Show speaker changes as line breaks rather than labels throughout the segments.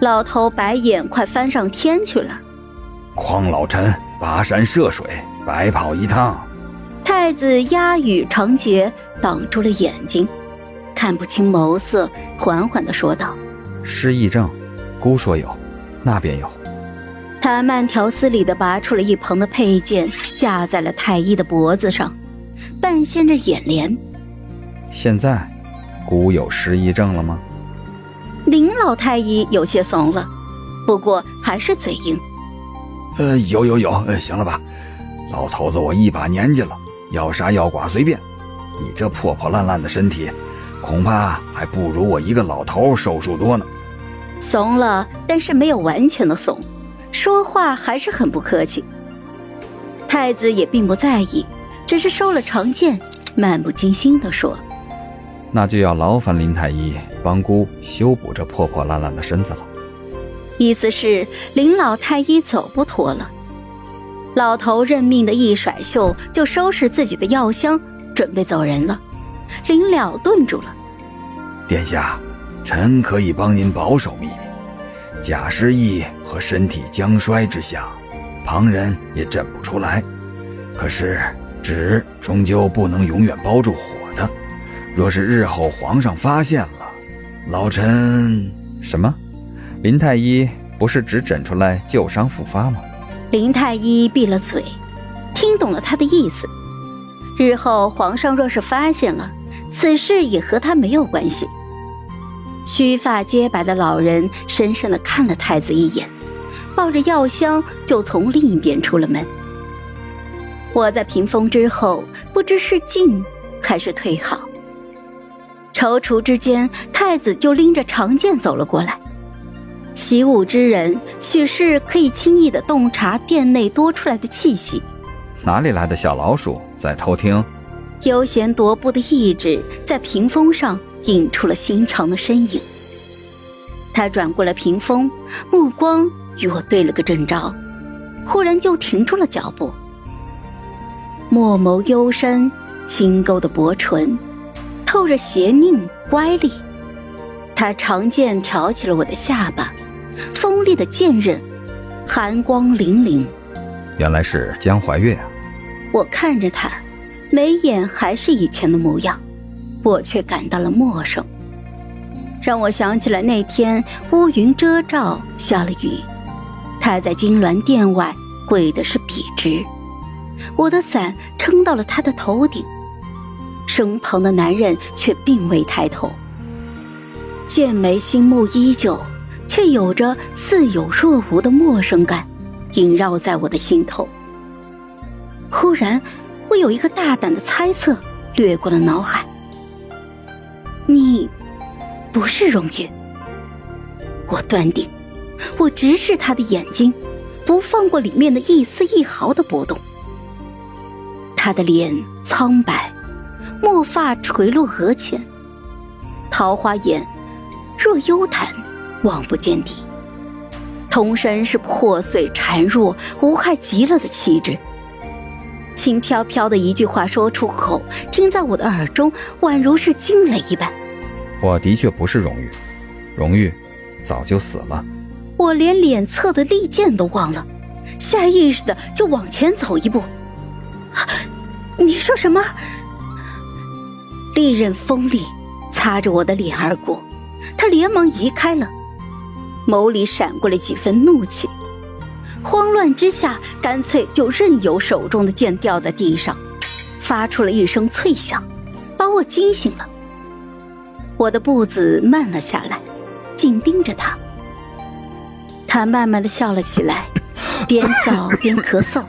老头白眼快翻上天去了。
匡老臣跋山涉水，白跑一趟。
太子押语长睫挡住了眼睛，看不清眸色，缓缓地说道：“
失忆症，姑说有，那边有。”
他慢条斯理地拔出了一旁的佩剑，架在了太医的脖子上，半掀着眼帘。
现在，姑有失忆症了吗？
林老太医有些怂了，不过还是嘴硬。
呃，有有有，呃，行了吧，老头子，我一把年纪了，要杀要剐随便。你这破破烂烂的身体，恐怕还不如我一个老头寿数多呢。
怂了，但是没有完全的怂，说话还是很不客气。太子也并不在意，只是收了长剑，漫不经心地说：“
那就要劳烦林太医帮姑修补这破破烂烂的身子了。”
意思是林老太医走不脱了，老头认命的一甩袖，就收拾自己的药箱，准备走人了。临了顿住了，
殿下，臣可以帮您保守秘密。假失忆和身体将衰之象，旁人也诊不出来。可是纸终究不能永远包住火的，若是日后皇上发现了，老臣
什么？林太医不是只诊出来旧伤复发吗？
林太医闭了嘴，听懂了他的意思。日后皇上若是发现了此事，也和他没有关系。须发皆白的老人深深的看了太子一眼，抱着药箱就从另一边出了门。我在屏风之后，不知是进还是退好。踌躇之间，太子就拎着长剑走了过来。习武之人，许是可以轻易的洞察殿内多出来的气息。
哪里来的小老鼠在偷听？
悠闲踱步的意志在屏风上映出了心长的身影。他转过了屏风，目光与我对了个正着，忽然就停住了脚步。墨眸幽深，轻勾的薄唇，透着邪佞乖戾。他长剑挑起了我的下巴。锋利的剑刃，寒光凛凛。
原来是江怀月啊！
我看着他，眉眼还是以前的模样，我却感到了陌生，让我想起了那天乌云遮罩，下了雨，他在金銮殿外跪的是笔直，我的伞撑到了他的头顶，身旁的男人却并未抬头，剑眉星目依旧。却有着似有若无的陌生感，萦绕在我的心头。忽然，我有一个大胆的猜测掠过了脑海：你不是荣玉。我断定，我直视他的眼睛，不放过里面的一丝一毫的波动。他的脸苍白，墨发垂落额前，桃花眼若幽潭。望不见底，通身是破碎孱弱、无害极了的气质。轻飘飘的一句话说出口，听在我的耳中，宛如是惊雷一般。
我的确不是荣誉，荣誉早就死了。
我连脸侧的利剑都忘了，下意识的就往前走一步。你说什么？利刃锋利，擦着我的脸而过，他连忙移开了。眸里闪过了几分怒气，慌乱之下，干脆就任由手中的剑掉在地上，发出了一声脆响，把我惊醒了。我的步子慢了下来，紧盯着他。他慢慢的笑了起来，边笑边咳嗽，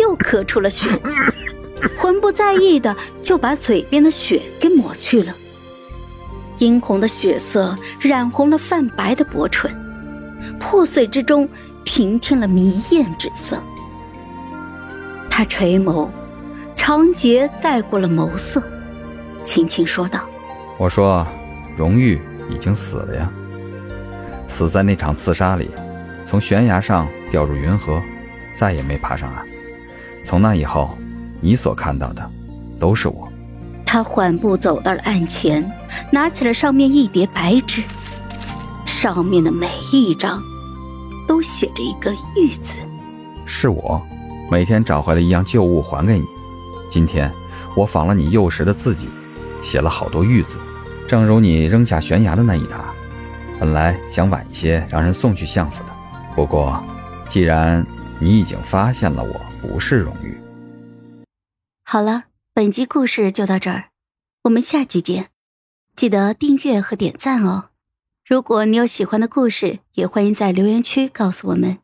又咳出了血，不在意的就把嘴边的血给抹去了。殷红的血色染红了泛白的薄唇。破碎之中，平添了迷艳之色。他垂眸，长睫盖过了眸色，轻轻说道：“
我说，荣誉已经死了呀，死在那场刺杀里，从悬崖上掉入云河，再也没爬上岸。从那以后，你所看到的，都是我。”
他缓步走到了案前，拿起了上面一叠白纸。上面的每一张都写着一个“玉”字。
是我，每天找回了一样旧物还给你。今天我仿了你幼时的字迹，写了好多“玉”字，正如你扔下悬崖的那一沓。本来想晚一些让人送去相府的，不过既然你已经发现了我不是荣誉，
好了，本集故事就到这儿，我们下集见，记得订阅和点赞哦。如果你有喜欢的故事，也欢迎在留言区告诉我们。